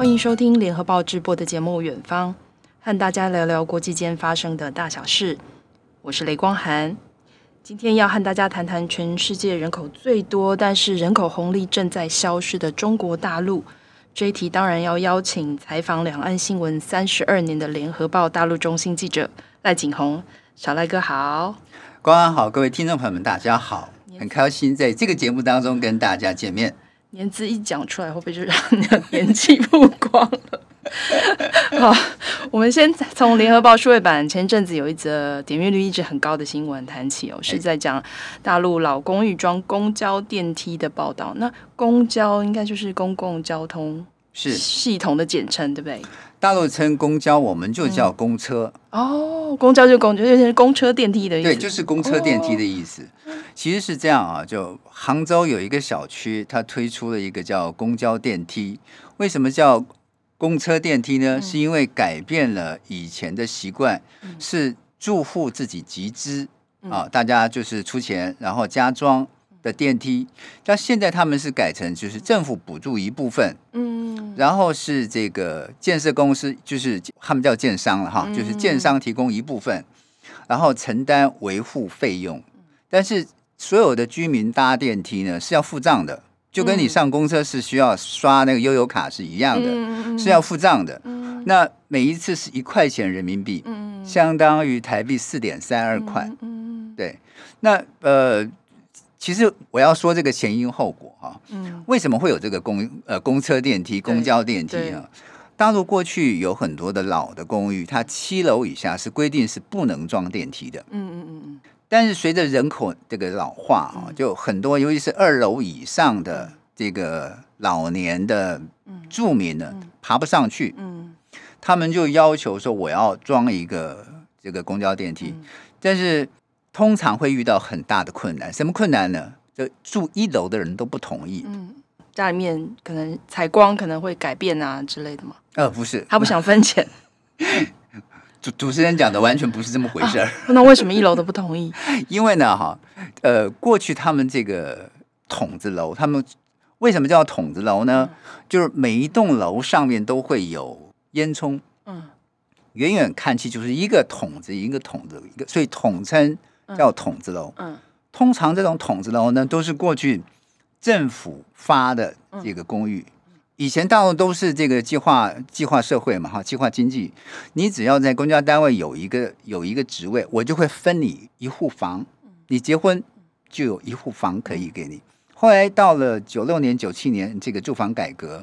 欢迎收听联合报直播的节目《远方》，和大家聊聊国际间发生的大小事。我是雷光涵，今天要和大家谈谈全世界人口最多，但是人口红利正在消失的中国大陆。这一题当然要邀请采访两岸新闻三十二年的联合报大陆中心记者赖景红，小赖哥好。光涵好，各位听众朋友们，大家好，很开心在这个节目当中跟大家见面。年资一讲出来，会不会就让你的年纪曝光了？好，我们先从联合报数位版前阵子有一则点阅率一直很高的新闻谈起哦，是在讲大陆老公寓装公交电梯的报道。那公交应该就是公共交通是系统的简称，对不对？大陆称公交，我们就叫公车。嗯、哦，公交就公交，就是公车电梯的意思。对，就是公车电梯的意思。哦、其实是这样啊，就杭州有一个小区，它推出了一个叫公交电梯。为什么叫公车电梯呢？嗯、是因为改变了以前的习惯，嗯、是住户自己集资、嗯、啊，大家就是出钱，然后加装。的电梯，但现在他们是改成就是政府补助一部分，嗯，然后是这个建设公司，就是他们叫建商了哈，就是建商提供一部分，然后承担维护费用，但是所有的居民搭电梯呢是要付账的，就跟你上公车是需要刷那个悠游卡是一样的，是要付账的。那每一次是一块钱人民币，相当于台币四点三二块，对，那呃。其实我要说这个前因后果哈，嗯，为什么会有这个公呃公车电梯、公交电梯啊？大陆过去有很多的老的公寓，它七楼以下是规定是不能装电梯的，嗯嗯嗯嗯。但是随着人口这个老化啊，就很多尤其是二楼以上的这个老年的住民呢，爬不上去，嗯，他们就要求说我要装一个这个公交电梯，但是。通常会遇到很大的困难，什么困难呢？就住一楼的人都不同意。嗯，家里面可能采光可能会改变啊之类的吗？呃，不是，他不想分钱。主主持人讲的完全不是这么回事儿。啊，那为什么一楼都不同意？因为呢，哈，呃，过去他们这个筒子楼，他们为什么叫筒子楼呢？嗯，就是每一栋楼上面都会有烟囱。嗯，远远看去就是一个筒子，一个筒子，一个，所以统称。叫筒子楼，嗯，通常这种筒子楼呢，都是过去政府发的这个公寓。以前大陆都是这个计划计划社会嘛，哈，计划经济。你只要在公家单位有一个有一个职位，我就会分你一户房。你结婚就有一户房可以给你。后来到了九六年、九七年这个住房改革，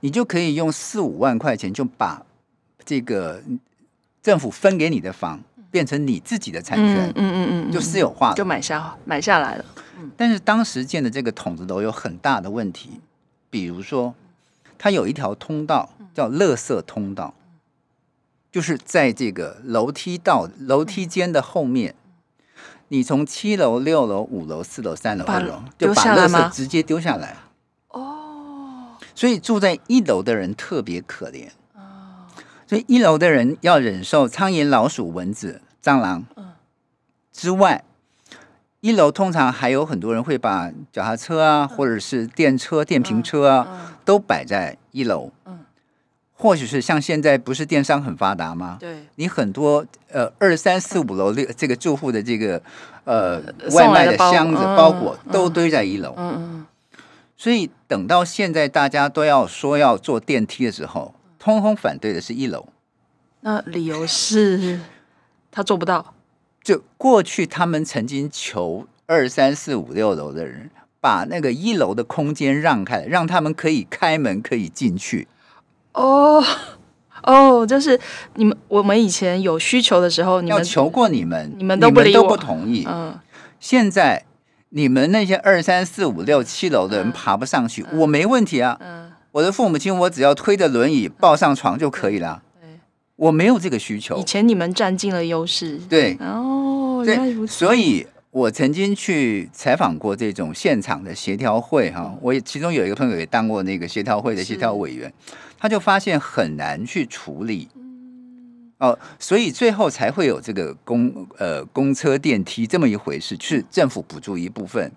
你就可以用四五万块钱就把这个政府分给你的房。变成你自己的产权，嗯嗯嗯，就私有化了，就买下买下来了。但是当时建的这个筒子楼有很大的问题，比如说，它有一条通道叫垃圾通道，就是在这个楼梯道楼梯间的后面，你从七楼、六楼、五楼、四楼、三楼、二楼就把垃圾直接丢下来。哦，所以住在一楼的人特别可怜。所以一楼的人要忍受苍蝇、老鼠、蚊子。蟑螂之外，一楼通常还有很多人会把脚踏车啊，或者是电车、电瓶车啊，都摆在一楼。或许是像现在不是电商很发达吗？对，你很多呃二三四五楼的这个住户的这个呃外卖的箱子、包裹都堆在一楼。嗯嗯。所以等到现在大家都要说要坐电梯的时候，通通反对的是一楼。那理由是？他做不到。就过去，他们曾经求二三四五六楼的人把那个一楼的空间让开，让他们可以开门可以进去。哦哦，就是你们我们以前有需求的时候，你们要求过你们，你们都不理不同意。嗯，现在你们那些二三四五六七楼的人爬不上去，嗯、我没问题啊。嗯，我的父母亲，我只要推着轮椅抱上床就可以了。我没有这个需求。以前你们占尽了优势。对，哦，原来如此。所以，我曾经去采访过这种现场的协调会，哈，我也其中有一个朋友也当过那个协调会的协调委员，他就发现很难去处理。哦，所以最后才会有这个公呃公车电梯这么一回事，是政府补助一部分，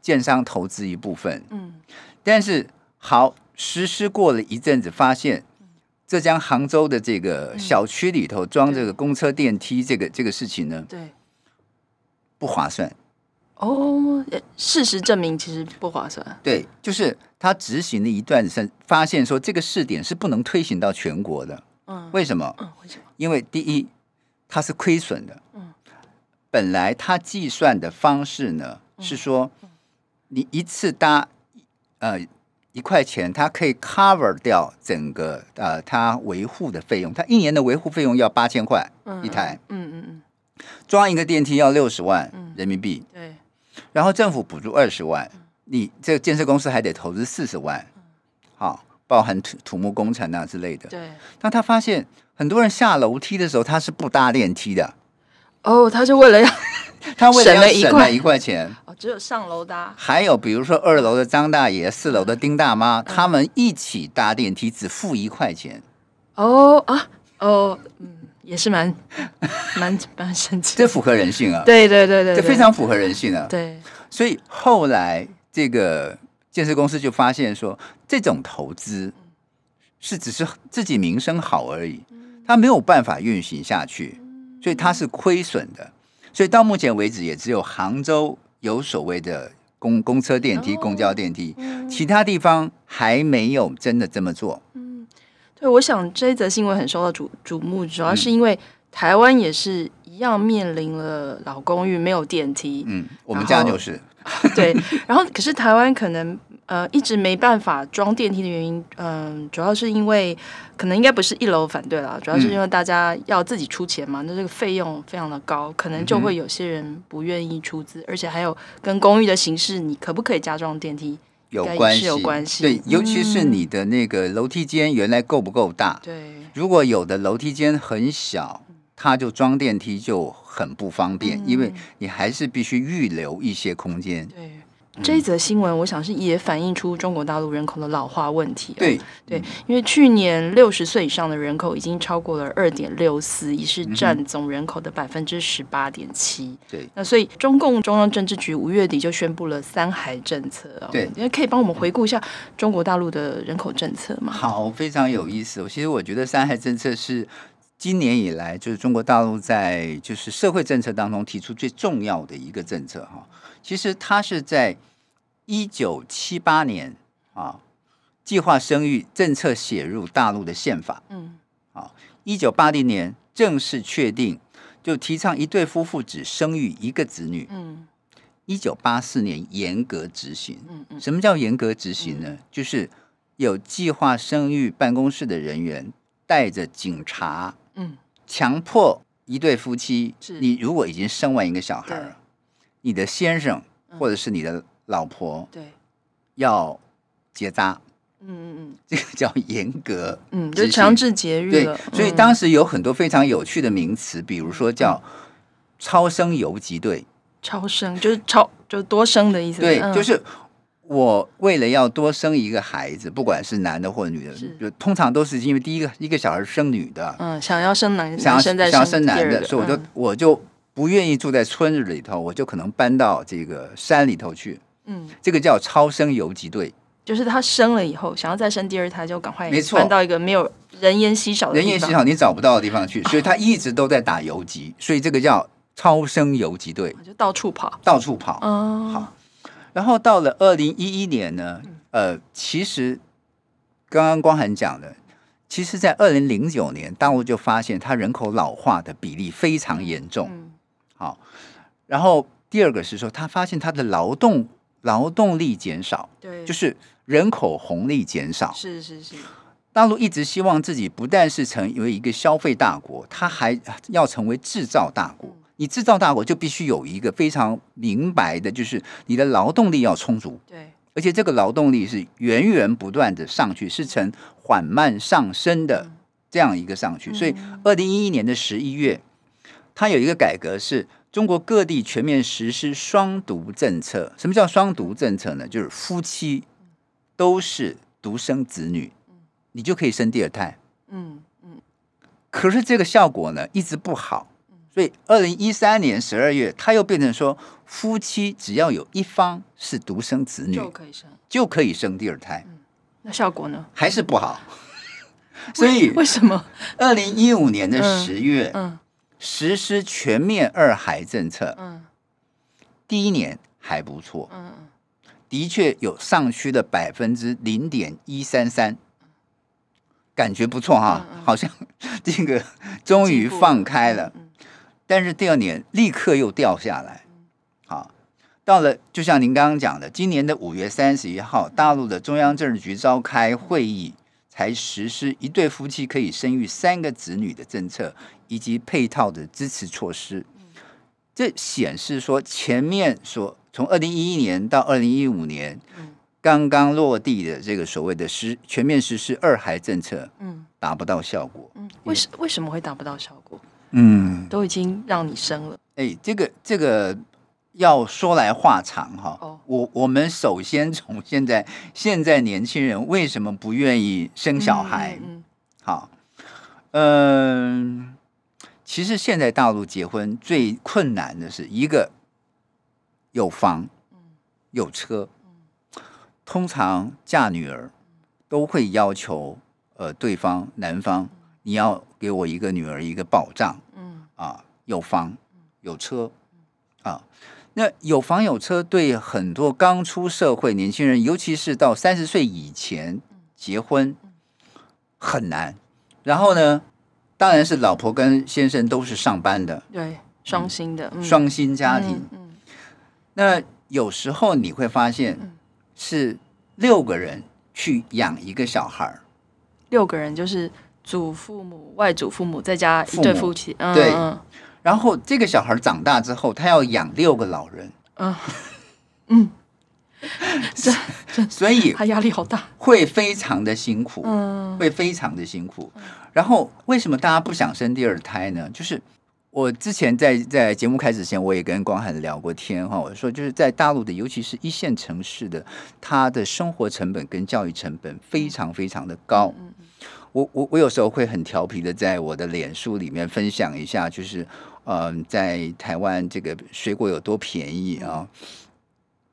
建商投资一部分。嗯，但是好。实施过了一阵子，发现浙江杭州的这个小区里头装这个公车电梯，这个这个事情呢，对，不划算。哦，事实证明其实不划算。对，就是他执行了一段时间，发现说这个试点是不能推行到全国的。嗯，为什么？嗯，为什么？因为第一，它是亏损的。嗯，本来他计算的方式呢，是说你一次搭呃一块钱，它可以 cover 掉整个呃它维护的费用，它一年的维护费用要八千块一台。嗯嗯嗯，装一个电梯要六十万人民币。对，然后政府补助二十万，你这个建设公司还得投资四十万。好。包含土土木工程啊之类的。对。但他发现很多人下楼梯的时候，他是不搭电梯的。哦，他就为了要他为了要省了一块钱。哦，只有上楼搭。还有比如说二楼的张大爷，四楼的丁大妈，他们一起搭电梯，只付一块钱。哦啊哦，嗯，也是蛮 蛮蛮神奇。这符合人性啊！对对对对，这非常符合人性啊！对。所以后来这个。建设公司就发现说，这种投资是只是自己名声好而已，它没有办法运行下去，所以它是亏损的。所以到目前为止，也只有杭州有所谓的公公车电梯、公交电梯，其他地方还没有真的这么做。嗯，对，我想这一则新闻很受到瞩瞩目，主要是因为台湾也是一样面临了老公寓没有电梯。嗯，我们家就是。对，然后可是台湾可能。呃，一直没办法装电梯的原因，嗯、呃，主要是因为可能应该不是一楼反对啦，主要是因为大家要自己出钱嘛，嗯、那这个费用非常的高，可能就会有些人不愿意出资，嗯、而且还有跟公寓的形式，你可不可以加装电梯有关系，有关系。对，尤其是你的那个楼梯间原来够不够大？对，如果有的楼梯间很小，它就装电梯就很不方便，嗯、因为你还是必须预留一些空间。对。这一则新闻，我想是也反映出中国大陆人口的老化问题。对对，因为去年六十岁以上的人口已经超过了二点六四，已是占总人口的百分之十八点七。对，那所以中共中央政治局五月底就宣布了三孩政策。对，因为可以帮我们回顾一下中国大陆的人口政策吗？好，非常有意思。其实我觉得三孩政策是今年以来就是中国大陆在就是社会政策当中提出最重要的一个政策哈。其实它是在一九七八年啊，计划生育政策写入大陆的宪法。嗯，啊，一九八零年正式确定，就提倡一对夫妇只生育一个子女。嗯，一九八四年严格执行。嗯嗯，什么叫严格执行呢？就是有计划生育办公室的人员带着警察，嗯，强迫一对夫妻，你如果已经生完一个小孩了，你的先生或者是你的。老婆对，要结扎，嗯嗯嗯，这个叫严格，嗯，就强制节育了。对，所以当时有很多非常有趣的名词，比如说叫超生游击队，超生就是超就多生的意思。对，就是我为了要多生一个孩子，不管是男的或者女的，就通常都是因为第一个一个小孩生女的，嗯，想要生男，想要生想要生男的，所以我就我就不愿意住在村子里头，我就可能搬到这个山里头去。嗯，这个叫超生游击队，就是他生了以后，想要再生第二胎，就赶快搬到一个没有人烟稀少的地方，人烟稀少你找不到的地方去，所以他一直都在打游击，所以这个叫超生游击队，就到处跑，到处跑。嗯，好。然后到了二零一一年呢，呃，其实刚刚光涵讲的，其实在二零零九年，大陆就发现他人口老化的比例非常严重。嗯，好。然后第二个是说，他发现他的劳动。劳动力减少，对，就是人口红利减少。是是是，大陆一直希望自己不但是成为一个消费大国，它还要成为制造大国。嗯、你制造大国就必须有一个非常明白的，就是你的劳动力要充足。对，而且这个劳动力是源源不断的上去，是呈缓慢上升的这样一个上去。嗯、所以，二零一一年的十一月，它有一个改革是。中国各地全面实施双独政策。什么叫双独政策呢？就是夫妻都是独生子女，你就可以生第二胎。嗯嗯。可是这个效果呢，一直不好。所以二零一三年十二月，他又变成说，夫妻只要有一方是独生子女，就可以生，就可以生第二胎。那效果呢？还是不好。所以为什么？二零一五年的十月，嗯，嗯，实施全面二孩政策，嗯，第一年还不错，嗯，的确有上去的百分之零点一三三，感觉不错哈，嗯嗯、好像这个终于放开了，但是第二年立刻又掉下来，好，到了就像您刚刚讲的，今年的五月三十一号，大陆的中央政治局召开会议。才实施一对夫妻可以生育三个子女的政策，以及配套的支持措施。这显示说，前面说从二零一一年到二零一五年，刚刚落地的这个所谓的实全面实施二孩政策，嗯，达不到效果。嗯，为什为什么会达不到效果？嗯，都已经让你生了。哎，这个这个。要说来话长哈，哦、我我们首先从现在现在年轻人为什么不愿意生小孩？嗯，嗯，好，嗯，其实现在大陆结婚最困难的是一个有房，有车，通常嫁女儿都会要求呃对方男方你要给我一个女儿一个保障，嗯。啊，有房有车。啊。那有房有车对很多刚出社会年轻人，尤其是到三十岁以前结婚很难。然后呢，当然是老婆跟先生都是上班的，对，双薪的，嗯、双薪家庭。嗯嗯、那有时候你会发现是六个人去养一个小孩，六个人就是祖父母、外祖父母再加一对夫妻，父母，对。嗯然后这个小孩长大之后，他要养六个老人。嗯 嗯，这所以他压力好大，会非常的辛苦。嗯，会非常的辛苦。然后为什么大家不想生第二胎呢？就是我之前在在节目开始前，我也跟光涵聊过天哈。我说就是在大陆的，尤其是一线城市的，他的生活成本跟教育成本非常非常的高。我我我有时候会很调皮的在我的脸书里面分享一下，就是。嗯，在台湾这个水果有多便宜啊？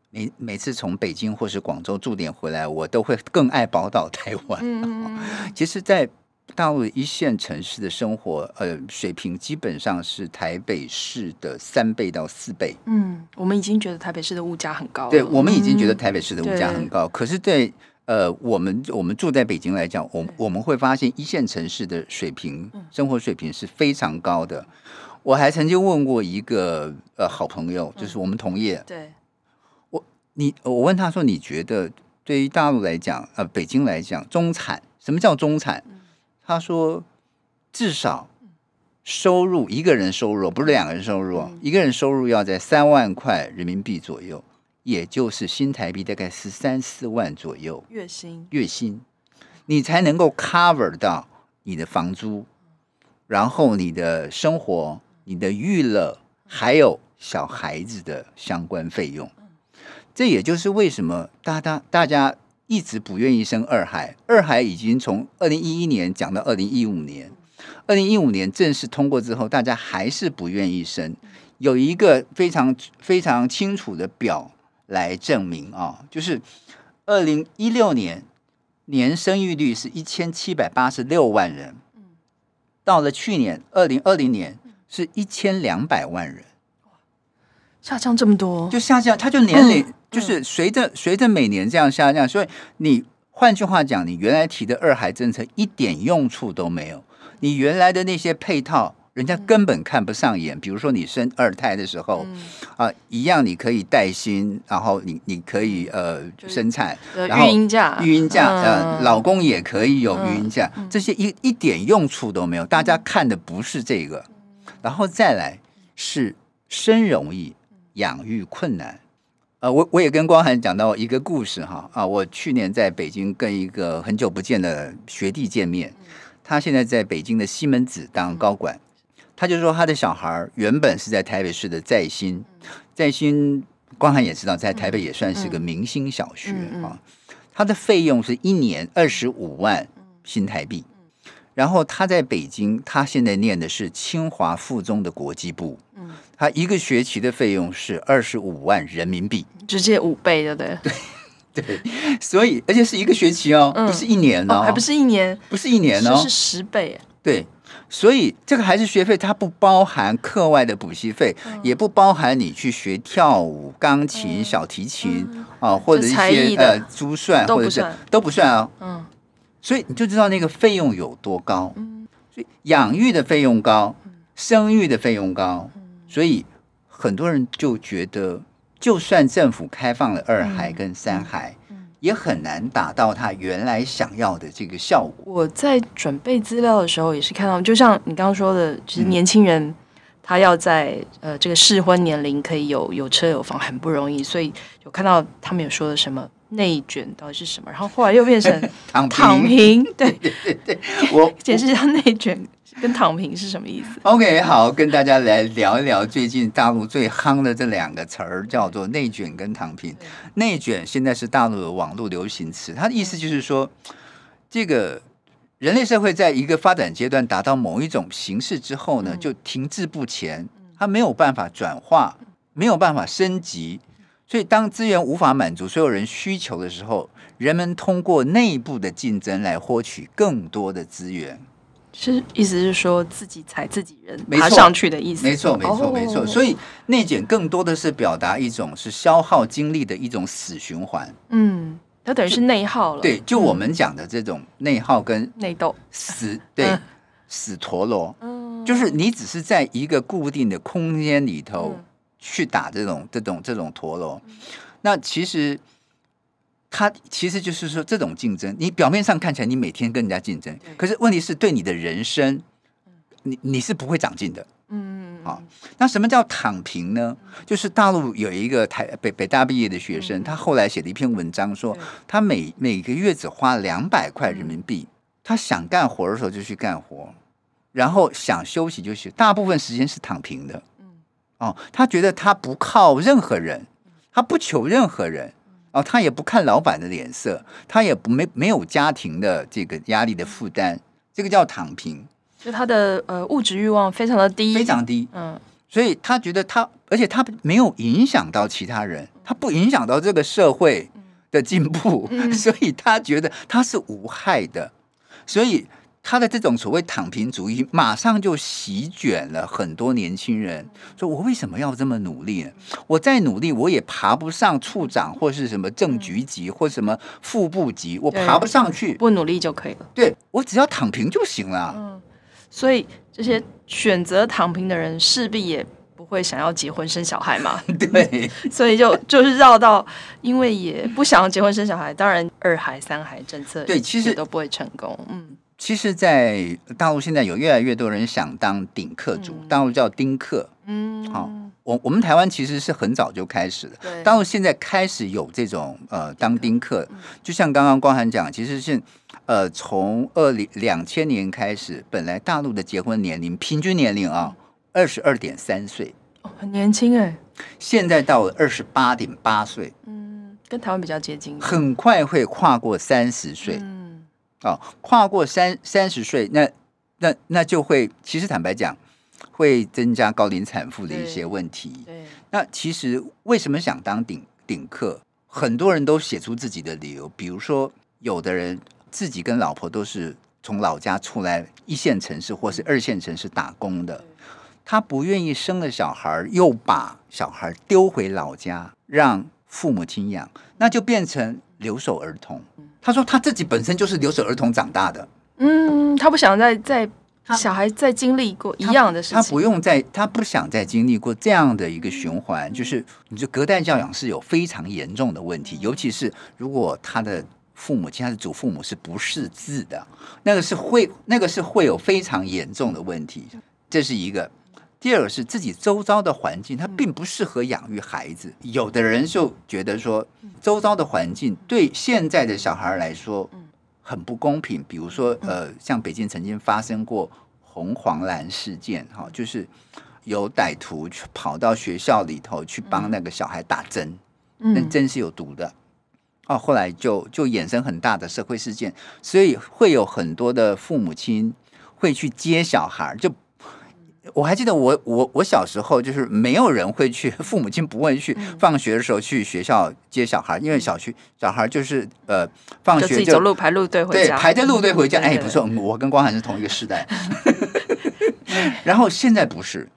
每每次从北京或是广州驻点回来，我都会更爱宝岛台湾。嗯，其实，在大陆一线城市的生活，呃，水平基本上是台北市的三倍到四倍。嗯，我们已经觉得台北市的物价很高。对，我们已经觉得台北市的物价很高。可是，对呃，我们我们住在北京来讲，我我们会发现一线城市的水平，生活水平是非常高的。我还曾经问过一个呃好朋友，就是我们同业，嗯、对，我你我问他说，你觉得对于大陆来讲，呃，北京来讲，中产什么叫中产？嗯、他说至少收入一个人收入不是两个人收入，嗯、一个人收入要在三万块人民币左右，也就是新台币大概十三四万左右月薪，月薪，你才能够 cover 到你的房租，然后你的生活。你的娱乐还有小孩子的相关费用，这也就是为什么大大大家一直不愿意生二孩。二孩已经从二零一一年讲到二零一五年，二零一五年正式通过之后，大家还是不愿意生。有一个非常非常清楚的表来证明啊，就是二零一六年年生育率是一千七百八十六万人，到了去年二零二零年。是一千两百万人，下降这么多，就下降，它就年龄、嗯、就是随着随着每年这样下降，所以你换句话讲，你原来提的二孩政策一点用处都没有，你原来的那些配套，人家根本看不上眼。嗯、比如说你生二胎的时候，嗯、啊，一样你可以带薪，然后你你可以呃生产，然后育婴假，育婴假，呃，老公也可以有育婴假，嗯、这些一一点用处都没有，大家看的不是这个。然后再来是生容易，养育困难。呃，我我也跟光涵讲到一个故事哈啊，我去年在北京跟一个很久不见的学弟见面，他现在在北京的西门子当高管，他就说他的小孩原本是在台北市的在新，在新光涵也知道，在台北也算是个明星小学啊，他的费用是一年二十五万新台币。然后他在北京，他现在念的是清华附中的国际部。嗯，他一个学期的费用是二十五万人民币，直接五倍的，对对对。所以而且是一个学期哦，嗯、不是一年哦，哦，还不是一年，不是一年哦，是十倍。对，所以这个孩子学费它不包含课外的补习费，嗯、也不包含你去学跳舞、钢琴、嗯、小提琴啊、嗯，或者一些呃珠算，或者是都不算啊、哦。嗯，所以你就知道那个费用有多高。嗯，所以养育的费用高，生育的费用高，所以很多人就觉得，就算政府开放了二孩跟三孩。嗯也很难达到他原来想要的这个效果。我在准备资料的时候，也是看到，就像你刚刚说的，其实年轻人他要在呃这个适婚年龄可以有有车有房很不容易，所以有看到他们有说的什么内卷到底是什么，然后后来又变成 躺平，躺平，对对对对，我解释一下内卷。跟躺平是什么意思？OK，好，跟大家来聊一聊最近大陆最夯的这两个词儿，叫做内卷跟躺平。内卷现在是大陆的网络流行词，它的意思就是说，这个人类社会在一个发展阶段达到某一种形式之后呢，就停滞不前，它没有办法转化，没有办法升级，所以当资源无法满足所有人需求的时候，人们通过内部的竞争来获取更多的资源。是，意思是说自己踩自己人爬上去的意思。没错，没错，没错。所以内卷更多的是表达一种是消耗精力的一种死循环。嗯，它等于是内耗了。对，就我们讲的这种内耗跟内斗死，对，死陀螺。嗯，就是你只是在一个固定的空间里头去打这种这种这种陀螺。那其实。他其实就是说，这种竞争，你表面上看起来你每天跟人家竞争，可是问题是对你的人生，你你是不会长进的。嗯，好，那什么叫躺平呢？就是大陆有一个台北北大毕业的学生，他后来写了一篇文章，说他每每个月只花两百块人民币，他想干活的时候就去干活，然后想休息就休息，大部分时间是躺平的。哦，他觉得他不靠任何人，他不求任何人。哦，他也不看老板的脸色，他也不没没有家庭的这个压力的负担，这个叫躺平。就他的呃物质欲望非常的低，非常低。嗯，所以他觉得他，而且他没有影响到其他人，他不影响到这个社会的进步，嗯，所以他觉得他是无害的，所以。他的这种所谓躺平主义，马上就席卷了很多年轻人。说我为什么要这么努力呢？我再努力，我也爬不上处长，或是什么正局级，或什么副部级，我爬不上去。不努力就可以了。对，我只要躺平就行了。嗯，所以这些选择躺平的人，势必也不会想要结婚生小孩嘛。对，所以就就是绕到，因为也不想要结婚生小孩，当然二孩三孩政策对，其实都不会成功。嗯。其实，在大陆现在有越来越多人想当顶客族，大陆叫丁克。嗯，好，我我们台湾其实是很早就开始的。对，大陆现在开始有这种呃当丁克，就像刚刚光涵讲，其实是呃从二零两千年开始，本来大陆的结婚年龄平均年龄啊二十二点三岁，哦，很年轻哎。现在到了二十八点八岁，嗯，跟台湾比较接近，很快会跨过三十岁。哦，跨过三三十岁，那那那就会，其实坦白讲，会增加高龄产妇的一些问题。那其实为什么想当顶顶客？很多人都写出自己的理由，比如说，有的人自己跟老婆都是从老家出来一线城市或是二线城市打工的，他不愿意生了小孩，又把小孩丢回老家让父母亲养，那就变成留守儿童。他说他自己本身就是留守儿童长大的，嗯，他不想再再小孩再经历过一样的事情，他，他不用再，他不想再经历过这样的一个循环，就是你这隔代教养是有非常严重的问题，尤其是如果他的父母亲他的祖父母是不识字的，那个是会那个是会有非常严重的问题，这是一个。第二个是自己周遭的环境，它并不适合养育孩子。有的人就觉得说，周遭的环境对现在的小孩来说很不公平。比如说，呃，像北京曾经发生过红黄蓝事件，哈，就是有歹徒去跑到学校里头去帮那个小孩打针，那针是有毒的。哦，后来就就衍生很大的社会事件，所以会有很多的父母亲会去接小孩，就。我还记得我我我小时候就是没有人会去，父母亲不会去放学的时候去学校接小孩，因为小区小孩就是呃放学就，就自己走路排路队回家，对，排着路队回家。哎，不错，我跟光涵是同一个时代。然后现在不是，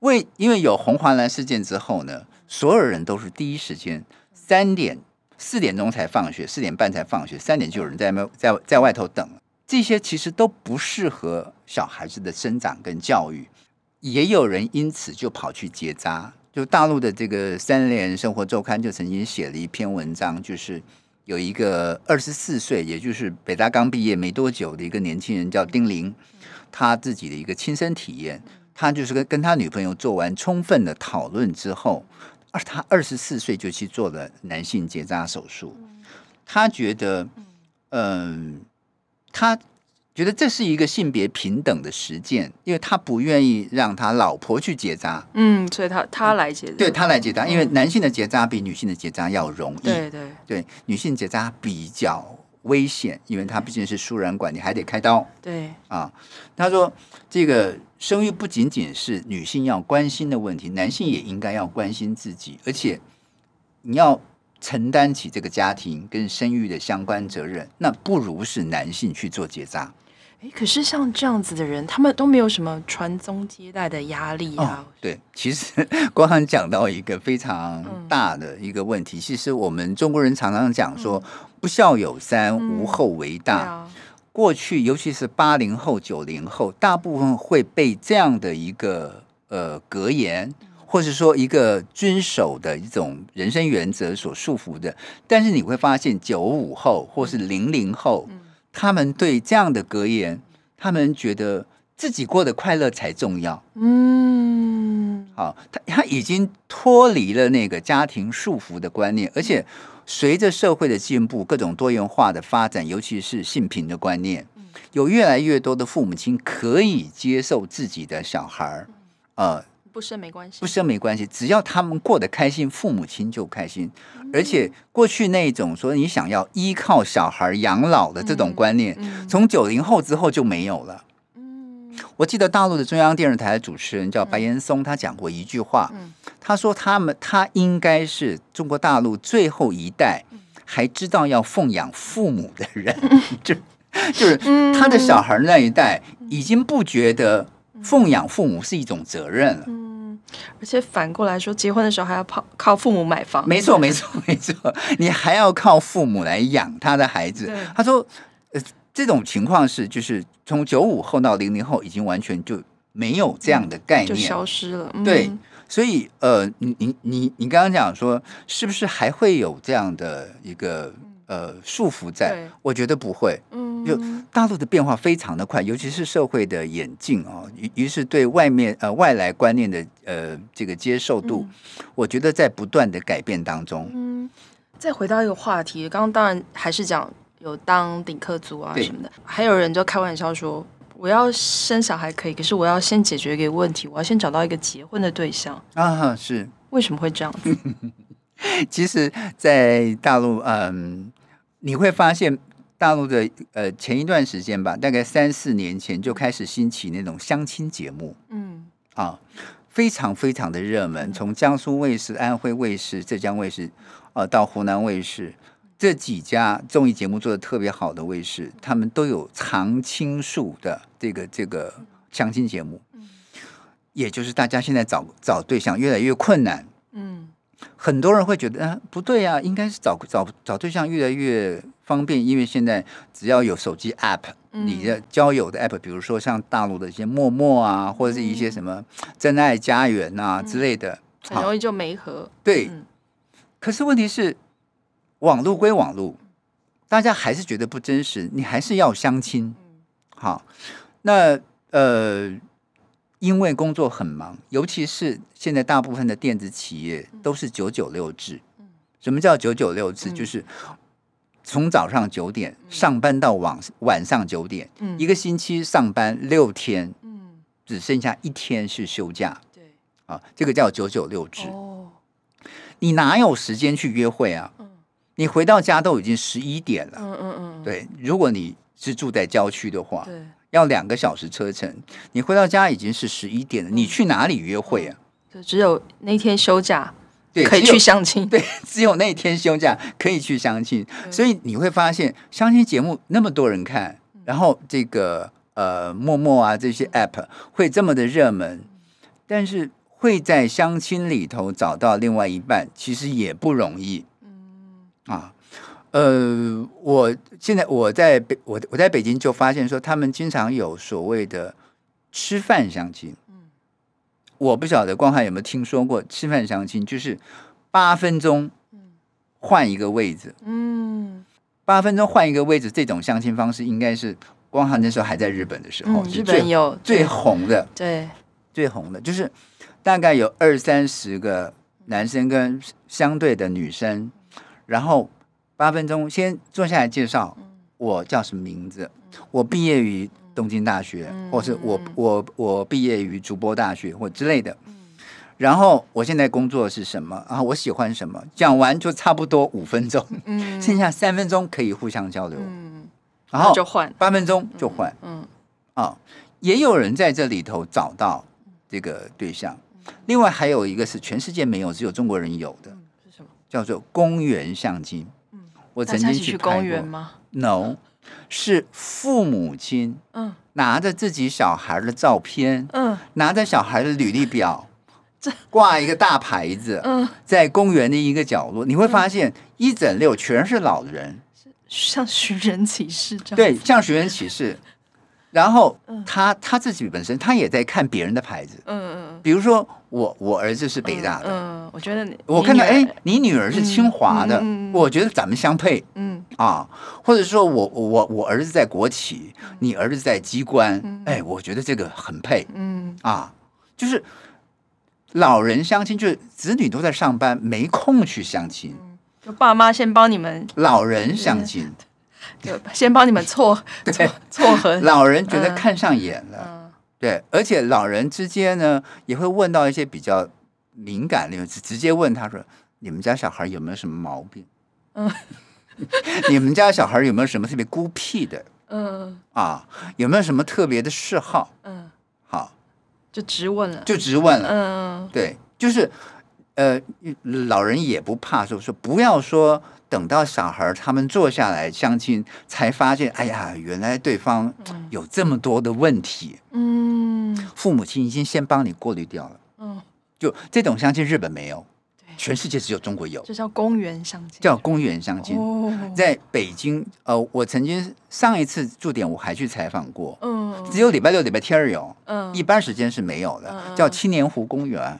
为因为有红黄蓝事件之后呢，所有人都是第一时间三点四点钟才放学，四点半才放学，三点就有人在外在在外头等。这些其实都不适合小孩子的生长跟教育，也有人因此就跑去结扎。就大陆的这个《三联生活周刊》就曾经写了一篇文章，就是有一个二十四岁，也就是北大刚毕业没多久的一个年轻人叫丁玲，他自己的一个亲身体验，他就是跟跟他女朋友做完充分的讨论之后，而他二十四岁就去做了男性结扎手术，他觉得，嗯。他觉得这是一个性别平等的实践，因为他不愿意让他老婆去结扎，嗯，所以他他来结扎，对他来结扎，因为男性的结扎比女性的结扎要容易，对对对，女性结扎比较危险，因为它毕竟是输卵管，你还得开刀，对啊。他说，这个生育不仅仅是女性要关心的问题，男性也应该要关心自己，而且你要。承担起这个家庭跟生育的相关责任，那不如是男性去做结扎。哎，可是像这样子的人，他们都没有什么传宗接代的压力啊。哦、对，其实光汉讲到一个非常大的一个问题，嗯、其实我们中国人常常讲说“不孝有三，嗯、无后为大”啊。过去，尤其是八零后、九零后，大部分会被这样的一个呃格言。或是说一个遵守的一种人生原则所束缚的，但是你会发现九五后或是零零后，嗯、他们对这样的格言，他们觉得自己过得快乐才重要。嗯，好，他他已经脱离了那个家庭束缚的观念，而且随着社会的进步，各种多元化的发展，尤其是性平的观念，有越来越多的父母亲可以接受自己的小孩儿呃。不生没关系，不生没关系，只要他们过得开心，父母亲就开心。嗯、而且过去那种说你想要依靠小孩养老的这种观念，嗯。嗯、从九零后之后就没有了。嗯、我记得大陆的中央电视台的主持人叫白岩松，嗯、他讲过一句话，嗯、他说他们他应该是中国大陆最后一代还知道要奉养父母的人，嗯、就就是他的小孩那一代已经不觉得。奉养父母是一种责任了，嗯，而且反过来说，结婚的时候还要靠靠父母买房，没错，没错，没错，你还要靠父母来养他的孩子。他说，呃，这种情况是，就是从九五后到零零后，已经完全就没有这样的概念，就消失了。嗯、对，所以，呃，你你你你刚刚讲说，是不是还会有这样的一个？呃，束缚在，我觉得不会。嗯，就大陆的变化非常的快，尤其是社会的演进啊，于于是对外面呃外来观念的呃这个接受度，嗯、我觉得在不断的改变当中。嗯，再回到一个话题，刚刚当然还是讲有当顶客族啊什么的，还有人就开玩笑说，我要生小孩可以，可是我要先解决一个问题，我要先找到一个结婚的对象啊，是为什么会这样子？其实，在大陆，嗯。你会发现，大陆的呃前一段时间吧，大概三四年前就开始兴起那种相亲节目，嗯。啊，非常非常的热门。从江苏卫视、安徽卫视、浙江卫视，呃，到湖南卫视这几家综艺节目做的特别好的卫视，他们都有常青树的这个这个相亲节目，也就是大家现在找找对象越来越困难，嗯。很多人会觉得，啊，不对呀，应该是找找找对象越来越方便，因为现在只要有手机 app，你的交友的 app，比如说像大陆的一些陌陌啊，或者是一些什么真爱家园啊之类的，很容易就没合。对，可是问题是，网络归网络，大家还是觉得不真实，你还是要相亲。好，那呃。因为工作很忙，尤其是现在大部分的电子企业都是九九六制。什么叫九九六制？就是从早上九点上班到晚晚上九点，一个星期上班六天，只剩下一天是休假。对，啊，这个叫九九六制。你哪有时间去约会啊？你回到家都已经十一点了。嗯嗯嗯。对，如果你是住在郊区的话，要两个小时车程，你回到家已经是十一点了，你去哪里约会啊？就只有那天休假，对，可以去相亲。对，只有那天休假可以去相亲。所以你会发现，相亲节目那么多人看，然后这个呃陌陌啊这些 app 会这么的热门，但是会在相亲里头找到另外一半，其实也不容易。嗯啊。呃，我现在我在北，我我在北京就发现说，他们经常有所谓的吃饭相亲。嗯，我不晓得光汉有没有听说过吃饭相亲，就是八分钟换一个位置。嗯，八分钟换一个位置，这种相亲方式应该是光汉那时候还在日本的时候，嗯、日本有最红的，对，最红的就是大概有二三十个男生跟相对的女生，然后。八分钟，先坐下来介绍我叫什么名字。我毕业于东京大学，或是我我我毕业于主播大学或之类的。然后我现在工作是什么？然后我喜欢什么？讲完就差不多五分钟，剩下三分钟可以互相交流。然后就换八分钟就换。嗯啊，也有人在这里头找到这个对象。另外还有一个是全世界没有，只有中国人有的，是什么？叫做公园相亲。我曾经去公园吗？No，是父母亲，嗯，拿着自己小孩的照片，嗯，拿着小孩的履历表，挂一个大牌子，嗯，在公园的一个角落，你会发现一整溜全是老人，像寻人启事这样，对，像寻人启事。然后他他自己本身他也在看别人的牌子，嗯嗯，比如说我我儿子是北大的，嗯，我觉得你我看到哎，你女儿是清华的，我觉得咱们相配，嗯。啊，或者说我我我儿子在国企，你儿子在机关，哎，我觉得这个很配，嗯。啊，就是老人相亲，就是子女都在上班，没空去相亲，就爸妈先帮你们老人相亲。就先帮你们撮对撮合，老人觉得看上眼了，嗯、对，而且老人之间呢也会问到一些比较敏感的，直直接问他说：“你们家小孩有没有什么毛病？嗯，你们家小孩有没有什么特别孤僻的？嗯啊，有没有什么特别的嗜好？嗯，好，就直问了，就直问了，嗯，对，就是呃，老人也不怕说说不要说。”等到小孩他们坐下来相亲，才发现，哎呀，原来对方有这么多的问题。嗯，父母亲已经先帮你过滤掉了。嗯，就这种相亲，日本没有，全世界只有中国有。这叫公园相亲。叫公园相亲。哦，在北京，呃，我曾经上一次驻点我还去采访过。嗯，只有礼拜六、礼拜天有。嗯，一般时间是没有的。叫青年湖公园。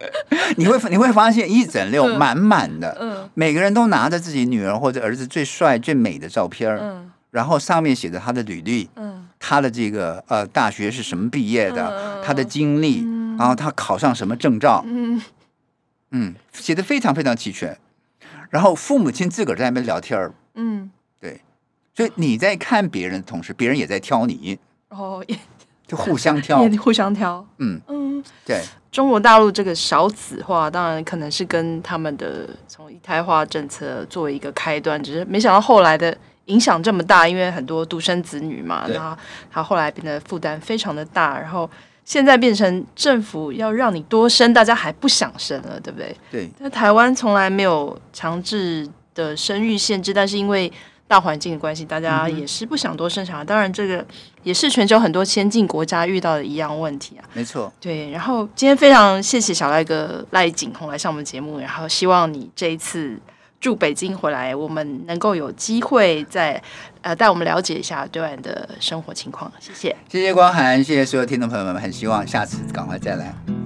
你会你会发现一整溜满满的，嗯，每个人都拿着自己女儿或者儿子最帅最美的照片，嗯，然后上面写着他的履历，嗯，他的这个呃大学是什么毕业的，他的经历，然后他考上什么证照，嗯。嗯，写的非常非常齐全，然后父母亲自个儿在那边聊天，嗯，对，所以你在看别人的同时，别人也在挑你，哦，就互相挑，互相挑，嗯嗯，对。中国大陆这个少子化，当然可能是跟他们的从一胎化政策作为一个开端，只是没想到后来的影响这么大，因为很多独生子女嘛，然后他后来变得负担非常的大，然后现在变成政府要让你多生，大家还不想生了，对不对？对。那台湾从来没有强制的生育限制，但是因为大环境的关系，大家也是不想多生小孩。嗯、当然，这个也是全球很多先进国家遇到的一样问题啊。没错，对。然后今天非常谢谢小赖哥赖景宏来上我们节目，然后希望你这一次住北京回来，我们能够有机会再呃带我们了解一下对岸的生活情况。谢谢，谢谢光涵，谢谢所有听众朋友们，很希望下次赶快再来。